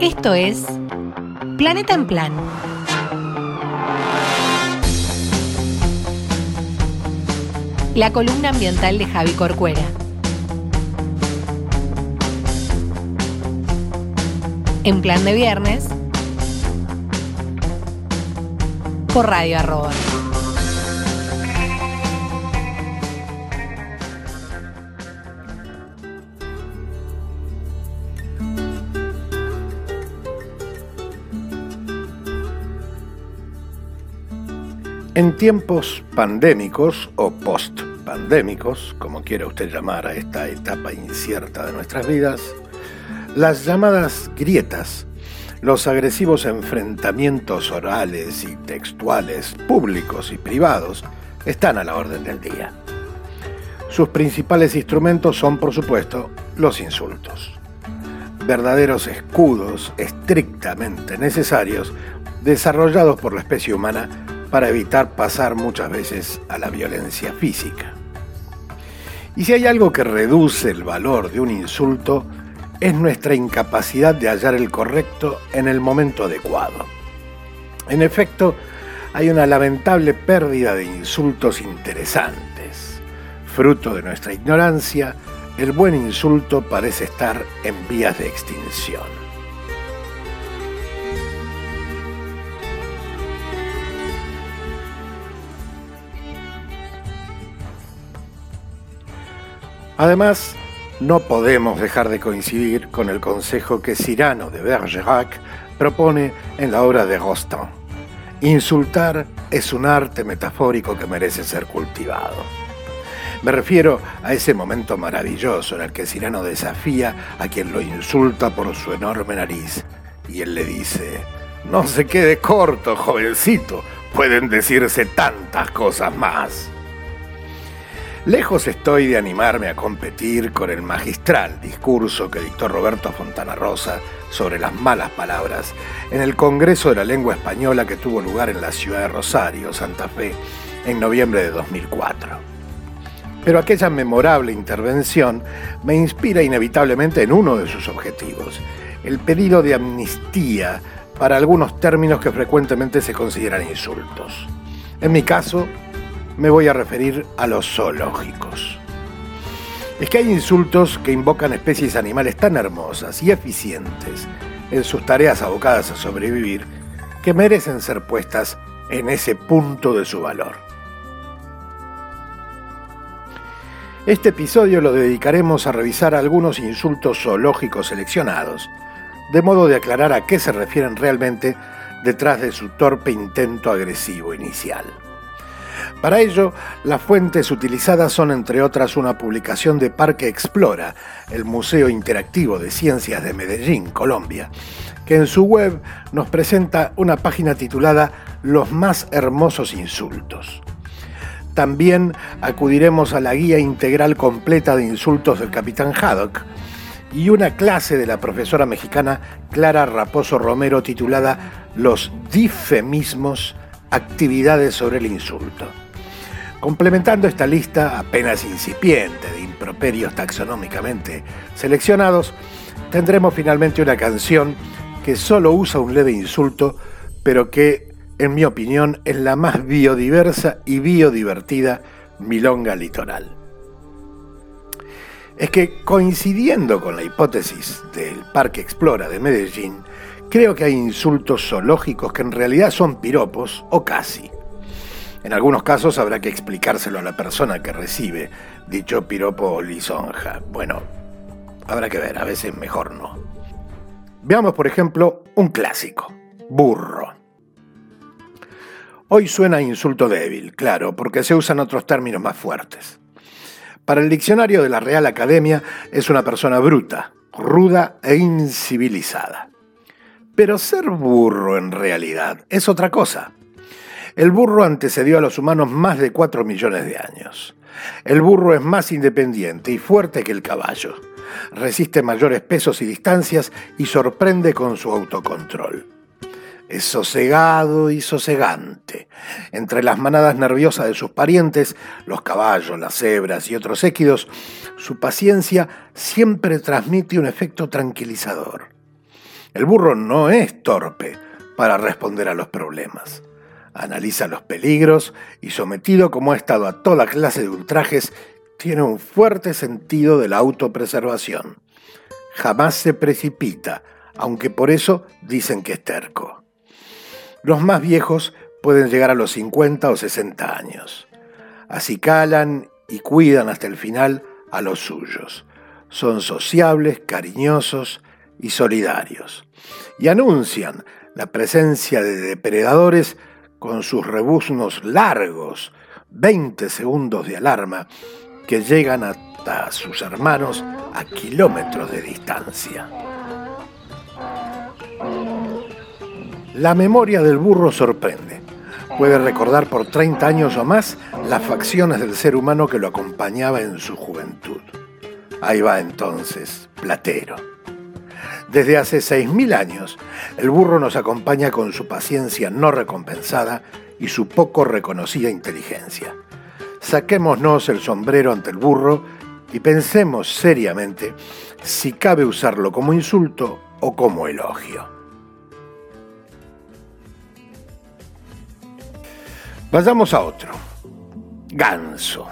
Esto es Planeta en Plan. La columna ambiental de Javi Corcuera. En plan de viernes. Por Radio Arroba. En tiempos pandémicos o post-pandémicos, como quiera usted llamar a esta etapa incierta de nuestras vidas, las llamadas grietas, los agresivos enfrentamientos orales y textuales, públicos y privados, están a la orden del día. Sus principales instrumentos son, por supuesto, los insultos. Verdaderos escudos estrictamente necesarios desarrollados por la especie humana para evitar pasar muchas veces a la violencia física. Y si hay algo que reduce el valor de un insulto, es nuestra incapacidad de hallar el correcto en el momento adecuado. En efecto, hay una lamentable pérdida de insultos interesantes. Fruto de nuestra ignorancia, el buen insulto parece estar en vías de extinción. Además, no podemos dejar de coincidir con el consejo que Cyrano de Bergerac propone en la obra de Rostand. Insultar es un arte metafórico que merece ser cultivado. Me refiero a ese momento maravilloso en el que Cyrano desafía a quien lo insulta por su enorme nariz y él le dice, no se quede corto, jovencito, pueden decirse tantas cosas más. Lejos estoy de animarme a competir con el magistral discurso que dictó Roberto Fontana Rosa sobre las malas palabras en el Congreso de la Lengua Española que tuvo lugar en la ciudad de Rosario, Santa Fe, en noviembre de 2004. Pero aquella memorable intervención me inspira inevitablemente en uno de sus objetivos, el pedido de amnistía para algunos términos que frecuentemente se consideran insultos. En mi caso, me voy a referir a los zoológicos. Es que hay insultos que invocan especies animales tan hermosas y eficientes en sus tareas abocadas a sobrevivir que merecen ser puestas en ese punto de su valor. Este episodio lo dedicaremos a revisar algunos insultos zoológicos seleccionados, de modo de aclarar a qué se refieren realmente detrás de su torpe intento agresivo inicial. Para ello, las fuentes utilizadas son entre otras una publicación de Parque Explora, el Museo Interactivo de Ciencias de Medellín, Colombia, que en su web nos presenta una página titulada Los más hermosos insultos. También acudiremos a la guía integral completa de insultos del capitán Haddock y una clase de la profesora mexicana Clara Raposo Romero titulada Los difemismos, actividades sobre el insulto. Complementando esta lista apenas incipiente de improperios taxonómicamente seleccionados, tendremos finalmente una canción que solo usa un leve insulto, pero que, en mi opinión, es la más biodiversa y biodivertida milonga litoral. Es que coincidiendo con la hipótesis del Parque Explora de Medellín, creo que hay insultos zoológicos que en realidad son piropos o casi. En algunos casos habrá que explicárselo a la persona que recibe dicho piropo o lisonja. Bueno, habrá que ver, a veces mejor no. Veamos, por ejemplo, un clásico, burro. Hoy suena insulto débil, claro, porque se usan otros términos más fuertes. Para el diccionario de la Real Academia es una persona bruta, ruda e incivilizada. Pero ser burro en realidad es otra cosa. El burro antecedió a los humanos más de 4 millones de años. El burro es más independiente y fuerte que el caballo. Resiste mayores pesos y distancias y sorprende con su autocontrol. Es sosegado y sosegante. Entre las manadas nerviosas de sus parientes, los caballos, las cebras y otros équidos, su paciencia siempre transmite un efecto tranquilizador. El burro no es torpe para responder a los problemas. Analiza los peligros y sometido como ha estado a toda clase de ultrajes, tiene un fuerte sentido de la autopreservación. Jamás se precipita, aunque por eso dicen que es terco. Los más viejos pueden llegar a los 50 o 60 años. Así calan y cuidan hasta el final a los suyos. Son sociables, cariñosos y solidarios. Y anuncian la presencia de depredadores con sus rebuznos largos, 20 segundos de alarma, que llegan hasta sus hermanos a kilómetros de distancia. La memoria del burro sorprende. Puede recordar por 30 años o más las facciones del ser humano que lo acompañaba en su juventud. Ahí va entonces, Platero. Desde hace 6.000 años, el burro nos acompaña con su paciencia no recompensada y su poco reconocida inteligencia. Saquémonos el sombrero ante el burro y pensemos seriamente si cabe usarlo como insulto o como elogio. Vayamos a otro. Ganso.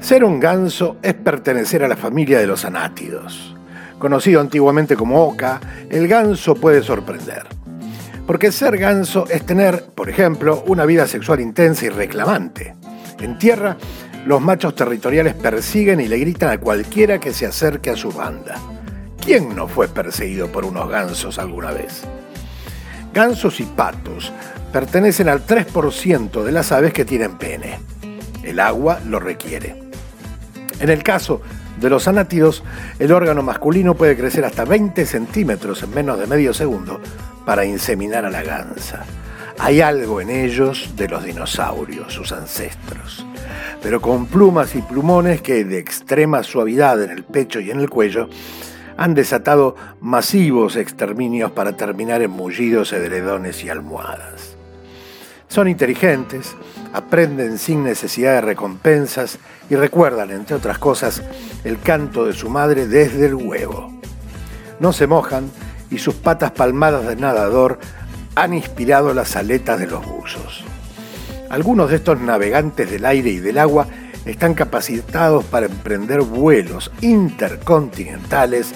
Ser un ganso es pertenecer a la familia de los anátidos. Conocido antiguamente como oca, el ganso puede sorprender. Porque ser ganso es tener, por ejemplo, una vida sexual intensa y reclamante. En tierra, los machos territoriales persiguen y le gritan a cualquiera que se acerque a su banda. ¿Quién no fue perseguido por unos gansos alguna vez? Gansos y patos pertenecen al 3% de las aves que tienen pene. El agua lo requiere. En el caso de los anátidos, el órgano masculino puede crecer hasta 20 centímetros en menos de medio segundo para inseminar a la gansa. Hay algo en ellos de los dinosaurios, sus ancestros, pero con plumas y plumones que de extrema suavidad en el pecho y en el cuello han desatado masivos exterminios para terminar en mullidos, edredones y almohadas. Son inteligentes, aprenden sin necesidad de recompensas y recuerdan, entre otras cosas, el canto de su madre desde el huevo. No se mojan y sus patas palmadas de nadador han inspirado las aletas de los buzos. Algunos de estos navegantes del aire y del agua están capacitados para emprender vuelos intercontinentales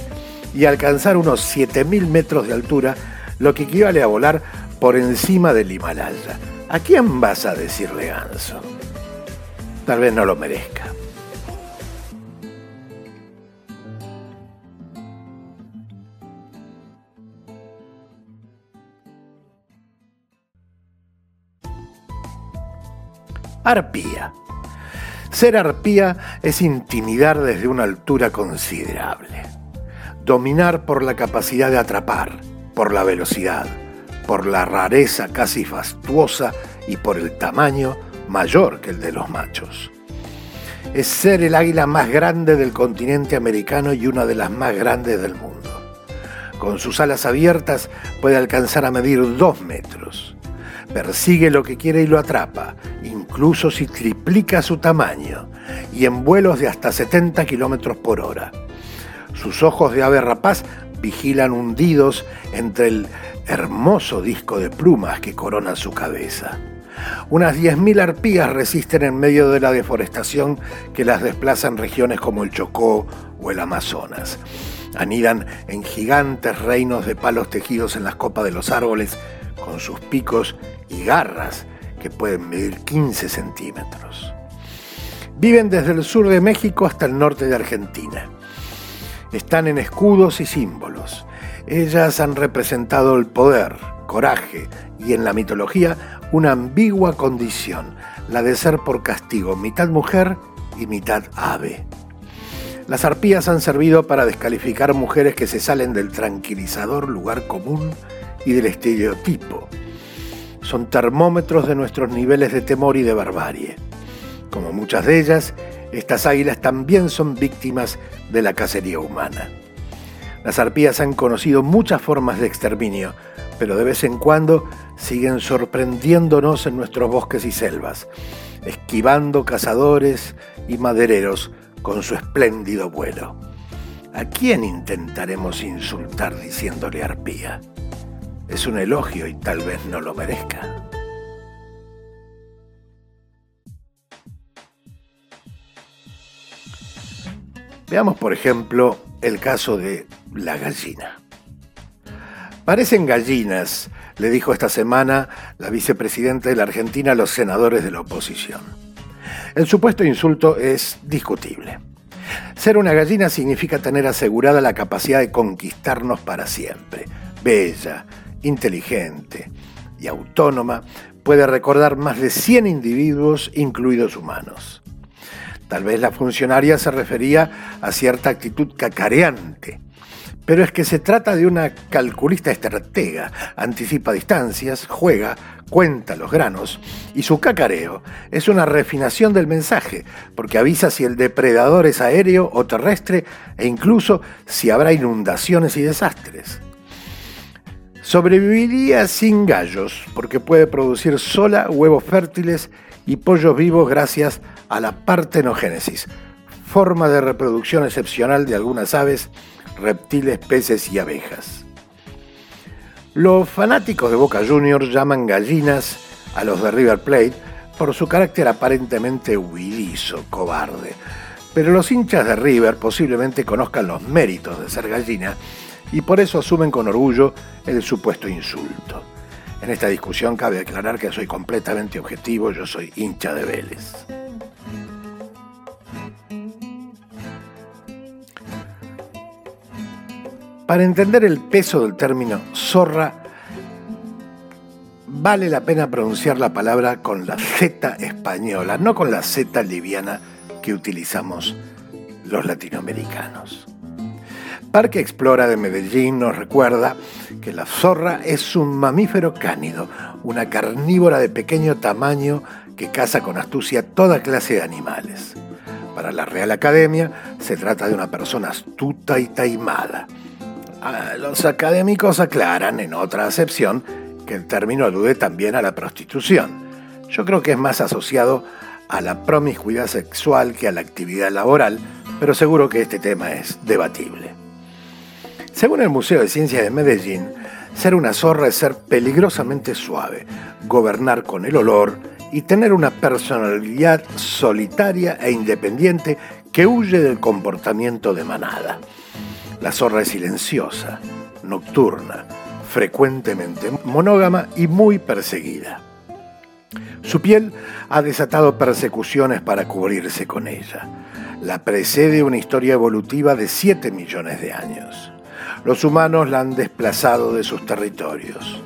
y alcanzar unos 7.000 metros de altura, lo que equivale a volar por encima del Himalaya. ¿A quién vas a decirle ganso? Tal vez no lo merezca. Arpía. Ser arpía es intimidar desde una altura considerable. Dominar por la capacidad de atrapar, por la velocidad, por la rareza casi fastuosa y por el tamaño mayor que el de los machos. Es ser el águila más grande del continente americano y una de las más grandes del mundo. Con sus alas abiertas puede alcanzar a medir dos metros. Persigue lo que quiere y lo atrapa, incluso si triplica su tamaño, y en vuelos de hasta 70 kilómetros por hora. Sus ojos de ave rapaz vigilan hundidos entre el hermoso disco de plumas que corona su cabeza. Unas 10.000 arpías resisten en medio de la deforestación que las desplaza en regiones como el Chocó o el Amazonas. Anidan en gigantes reinos de palos tejidos en las copas de los árboles con sus picos y garras que pueden medir 15 centímetros. Viven desde el sur de México hasta el norte de Argentina. Están en escudos y símbolos. Ellas han representado el poder, coraje y en la mitología una ambigua condición, la de ser por castigo mitad mujer y mitad ave. Las arpías han servido para descalificar mujeres que se salen del tranquilizador lugar común y del estereotipo son termómetros de nuestros niveles de temor y de barbarie. Como muchas de ellas, estas águilas también son víctimas de la cacería humana. Las arpías han conocido muchas formas de exterminio, pero de vez en cuando siguen sorprendiéndonos en nuestros bosques y selvas, esquivando cazadores y madereros con su espléndido vuelo. ¿A quién intentaremos insultar diciéndole arpía? Es un elogio y tal vez no lo merezca. Veamos, por ejemplo, el caso de la gallina. Parecen gallinas, le dijo esta semana la vicepresidenta de la Argentina a los senadores de la oposición. El supuesto insulto es discutible. Ser una gallina significa tener asegurada la capacidad de conquistarnos para siempre. Bella, inteligente y autónoma, puede recordar más de 100 individuos, incluidos humanos. Tal vez la funcionaria se refería a cierta actitud cacareante, pero es que se trata de una calculista estratega, anticipa distancias, juega, cuenta los granos, y su cacareo es una refinación del mensaje, porque avisa si el depredador es aéreo o terrestre e incluso si habrá inundaciones y desastres. Sobreviviría sin gallos, porque puede producir sola huevos fértiles y pollos vivos gracias a la partenogénesis, forma de reproducción excepcional de algunas aves reptiles, peces y abejas. Los fanáticos de Boca Juniors llaman gallinas a los de River Plate por su carácter aparentemente huidizo, cobarde. Pero los hinchas de River posiblemente conozcan los méritos de ser gallina y por eso asumen con orgullo el supuesto insulto. En esta discusión cabe aclarar que soy completamente objetivo, yo soy hincha de Vélez. Para entender el peso del término zorra, vale la pena pronunciar la palabra con la Z española, no con la Z liviana que utilizamos los latinoamericanos. Parque Explora de Medellín nos recuerda que la zorra es un mamífero cánido, una carnívora de pequeño tamaño que caza con astucia toda clase de animales. Para la Real Academia se trata de una persona astuta y taimada los académicos aclaran, en otra acepción, que el término alude también a la prostitución. Yo creo que es más asociado a la promiscuidad sexual que a la actividad laboral, pero seguro que este tema es debatible. Según el Museo de Ciencias de Medellín, ser una zorra es ser peligrosamente suave, gobernar con el olor y tener una personalidad solitaria e independiente que huye del comportamiento de manada. La zorra es silenciosa, nocturna, frecuentemente monógama y muy perseguida. Su piel ha desatado persecuciones para cubrirse con ella. La precede una historia evolutiva de 7 millones de años. Los humanos la han desplazado de sus territorios.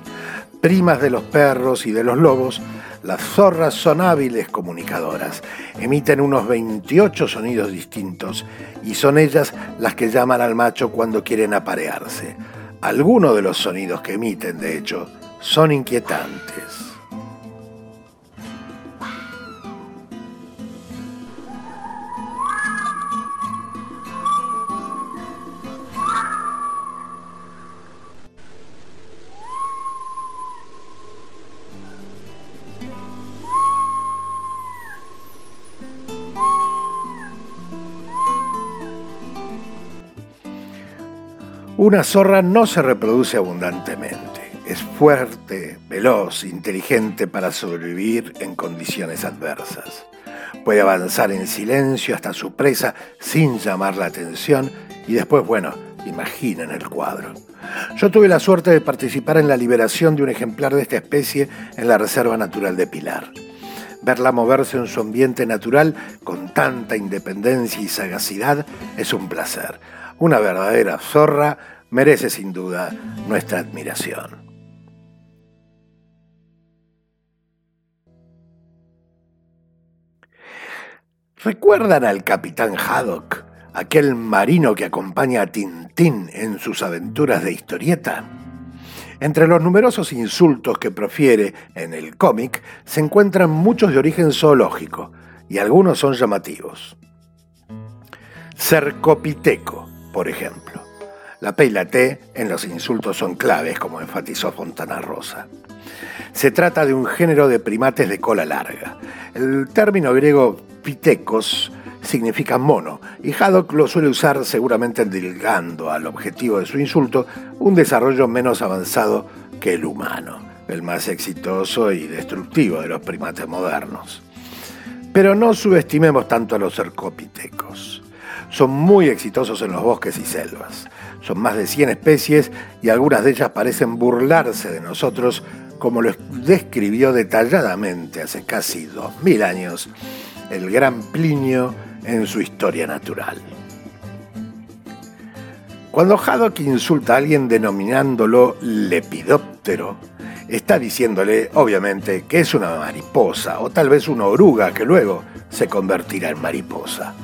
Primas de los perros y de los lobos, las zorras son hábiles comunicadoras, emiten unos 28 sonidos distintos y son ellas las que llaman al macho cuando quieren aparearse. Algunos de los sonidos que emiten, de hecho, son inquietantes. Una zorra no se reproduce abundantemente. Es fuerte, veloz, inteligente para sobrevivir en condiciones adversas. Puede avanzar en silencio hasta su presa sin llamar la atención y después, bueno, imaginen el cuadro. Yo tuve la suerte de participar en la liberación de un ejemplar de esta especie en la Reserva Natural de Pilar. Verla moverse en su ambiente natural con tanta independencia y sagacidad es un placer. Una verdadera zorra merece sin duda nuestra admiración. ¿Recuerdan al capitán Haddock, aquel marino que acompaña a Tintín en sus aventuras de historieta? Entre los numerosos insultos que profiere en el cómic se encuentran muchos de origen zoológico y algunos son llamativos. Cercopiteco, por ejemplo. La P y la T en los insultos son claves, como enfatizó Fontana Rosa. Se trata de un género de primates de cola larga. El término griego pitecos significa mono, y Haddock lo suele usar seguramente endilgando al objetivo de su insulto un desarrollo menos avanzado que el humano, el más exitoso y destructivo de los primates modernos. Pero no subestimemos tanto a los cercopitecos. Son muy exitosos en los bosques y selvas. Son más de 100 especies y algunas de ellas parecen burlarse de nosotros como lo describió detalladamente hace casi 2000 años el gran Plinio en su historia natural. Cuando Haddock insulta a alguien denominándolo lepidóptero, está diciéndole, obviamente, que es una mariposa o tal vez una oruga que luego se convertirá en mariposa.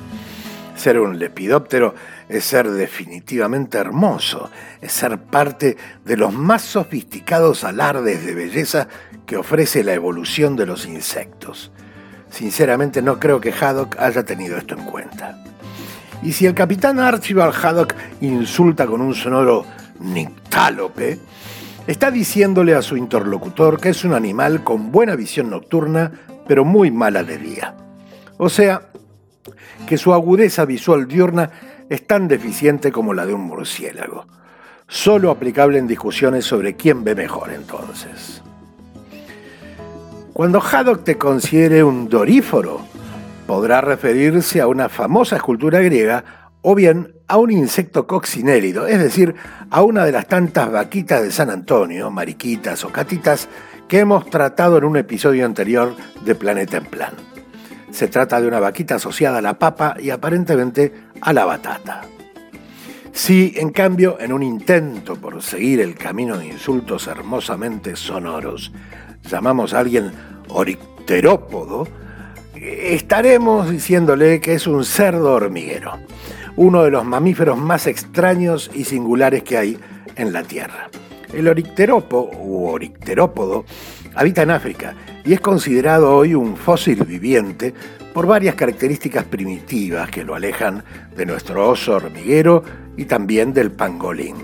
Ser un lepidóptero es ser definitivamente hermoso, es ser parte de los más sofisticados alardes de belleza que ofrece la evolución de los insectos. Sinceramente no creo que Haddock haya tenido esto en cuenta. Y si el capitán Archibald Haddock insulta con un sonoro nictálope, está diciéndole a su interlocutor que es un animal con buena visión nocturna, pero muy mala de día. O sea, que su agudeza visual diurna es tan deficiente como la de un murciélago. Solo aplicable en discusiones sobre quién ve mejor entonces. Cuando Haddock te considere un doríforo, podrá referirse a una famosa escultura griega o bien a un insecto coccinérido, es decir, a una de las tantas vaquitas de San Antonio, mariquitas o catitas, que hemos tratado en un episodio anterior de Planeta en Plan. Se trata de una vaquita asociada a la papa y aparentemente a la batata. Si, en cambio, en un intento por seguir el camino de insultos hermosamente sonoros, llamamos a alguien oricterópodo, estaremos diciéndole que es un cerdo hormiguero, uno de los mamíferos más extraños y singulares que hay en la Tierra. El oricteropo u oricterópodo habita en África y es considerado hoy un fósil viviente por varias características primitivas que lo alejan de nuestro oso hormiguero y también del pangolín.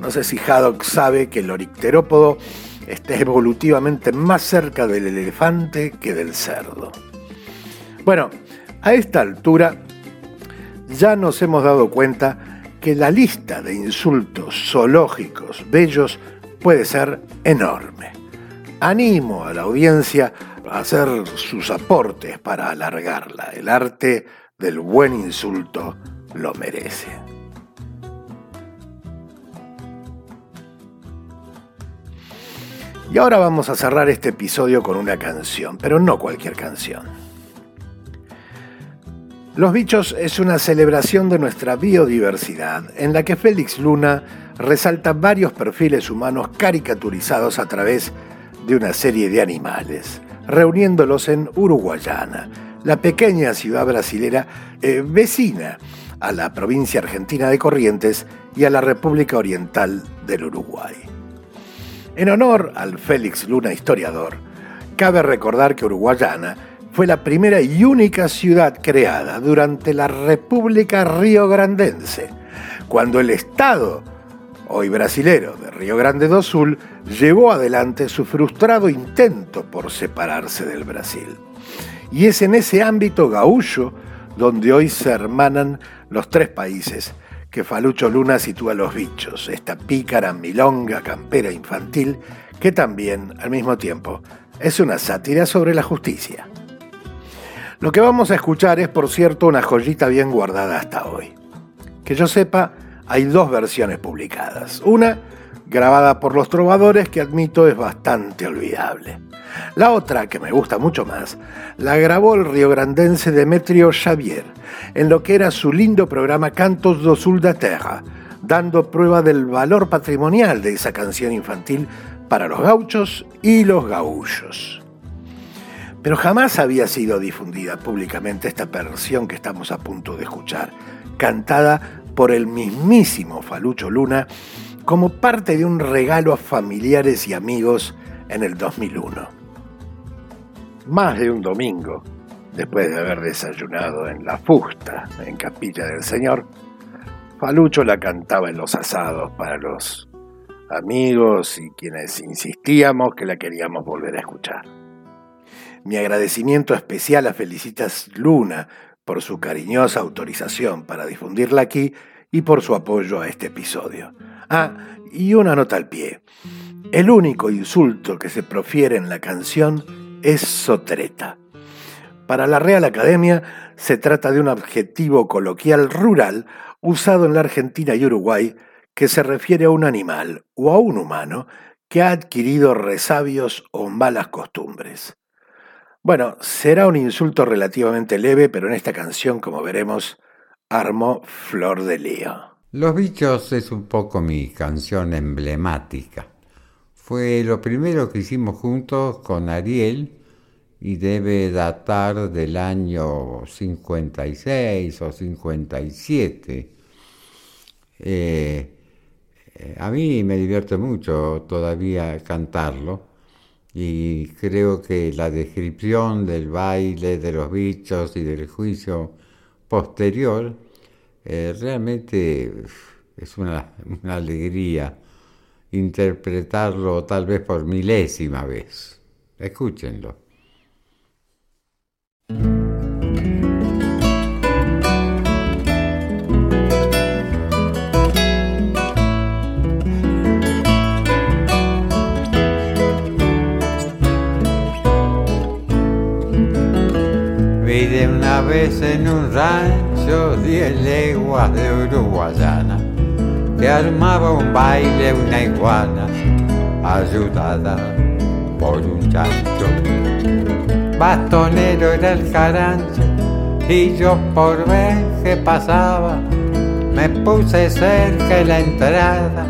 No sé si Haddock sabe que el oricterópodo está evolutivamente más cerca del elefante que del cerdo. Bueno, a esta altura ya nos hemos dado cuenta que la lista de insultos zoológicos bellos puede ser enorme. Animo a la audiencia a hacer sus aportes para alargarla. El arte del buen insulto lo merece. Y ahora vamos a cerrar este episodio con una canción, pero no cualquier canción. Los bichos es una celebración de nuestra biodiversidad, en la que Félix Luna resalta varios perfiles humanos caricaturizados a través de una serie de animales, reuniéndolos en Uruguayana, la pequeña ciudad brasilera eh, vecina a la provincia argentina de Corrientes y a la República Oriental del Uruguay. En honor al Félix Luna historiador, cabe recordar que Uruguayana fue la primera y única ciudad creada durante la República Río Grandense, cuando el Estado hoy brasilero de Río Grande do Sul, llevó adelante su frustrado intento por separarse del Brasil. Y es en ese ámbito gaullo donde hoy se hermanan los tres países que Falucho Luna sitúa los bichos, esta pícara milonga campera infantil que también, al mismo tiempo, es una sátira sobre la justicia. Lo que vamos a escuchar es, por cierto, una joyita bien guardada hasta hoy. Que yo sepa, hay dos versiones publicadas. Una grabada por los trovadores que admito es bastante olvidable. La otra, que me gusta mucho más, la grabó el riograndense Demetrio Xavier en lo que era su lindo programa Cantos do Sul da Terra, dando prueba del valor patrimonial de esa canción infantil para los gauchos y los gaullos. Pero jamás había sido difundida públicamente esta versión que estamos a punto de escuchar, cantada por el mismísimo Falucho Luna como parte de un regalo a familiares y amigos en el 2001. Más de un domingo, después de haber desayunado en la fusta en Capilla del Señor, Falucho la cantaba en los asados para los amigos y quienes insistíamos que la queríamos volver a escuchar. Mi agradecimiento especial a Felicitas Luna por su cariñosa autorización para difundirla aquí y por su apoyo a este episodio. Ah, y una nota al pie. El único insulto que se profiere en la canción es sotreta. Para la Real Academia se trata de un adjetivo coloquial rural usado en la Argentina y Uruguay que se refiere a un animal o a un humano que ha adquirido resabios o malas costumbres. Bueno, será un insulto relativamente leve, pero en esta canción, como veremos, armó Flor de Lío. Los bichos es un poco mi canción emblemática. Fue lo primero que hicimos juntos con Ariel y debe datar del año 56 o 57. Eh, eh, a mí me divierte mucho todavía cantarlo y creo que la descripción del baile, de los bichos y del juicio posterior eh, realmente es una, una alegría interpretarlo tal vez por milésima vez. Escúchenlo. Diez leguas de Uruguayana que armaba un baile una iguana ayudada por un chancho bastonero era el carancho y yo por ver que pasaba me puse cerca de la entrada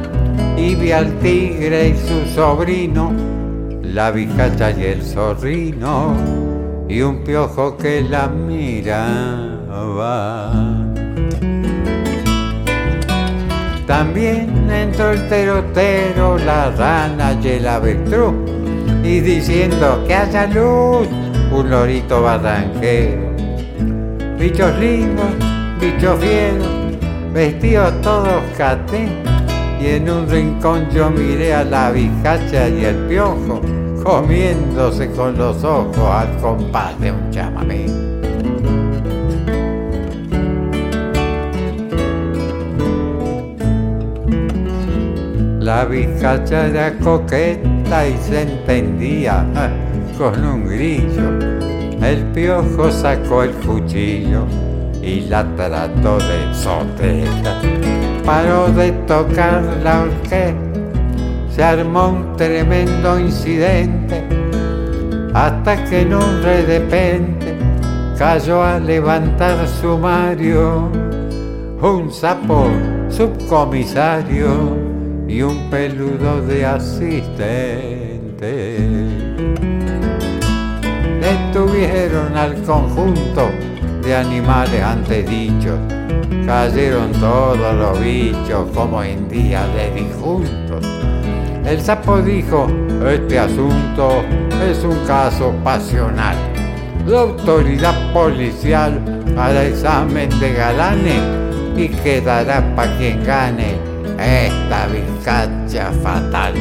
y vi al tigre y su sobrino, la bicacha y el zorrino y un piojo que la miraba. También entró el terotero, la rana y el avestruz y diciendo que haya luz un lorito barranquero. Bichos lindos, bichos fieros, vestidos todos caté. Y en un rincón yo miré a la bijacha y el piojo, comiéndose con los ojos al compás de un chamamé. La bijacha era coqueta y se entendía con un grillo. El piojo sacó el cuchillo y la trató de soteta. Paró de tocar la orquesta, se armó un tremendo incidente, hasta que en un repente cayó a levantar sumario un sapo subcomisario y un peludo de asistente detuvieron al conjunto de animales antes dichos. Cayeron todos los bichos como en día de disjuntos. El sapo dijo, este asunto es un caso pasional. La autoridad policial hará examen de galanes y quedará para quien gane esta bizcacha fatal.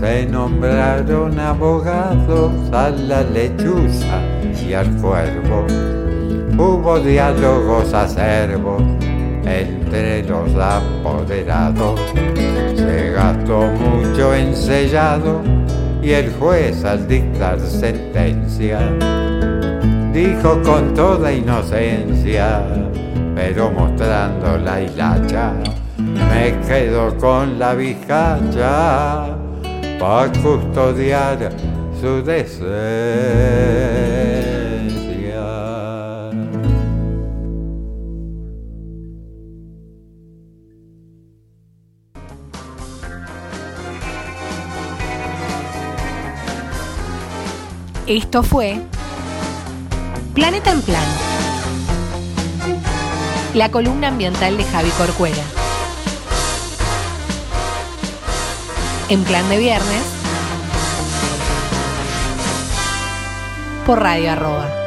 Se nombraron abogados a la lechuza y al cuervo. Hubo diálogos acervos entre los apoderados. Se gastó mucho en sellado y el juez al dictar sentencia dijo con toda inocencia, pero mostrando la hilacha, me quedo con la bijacha para custodiar su decencia. Esto fue Planeta en Plan. La columna ambiental de Javi Corcuera. en plan de viernes por Radio Arroba.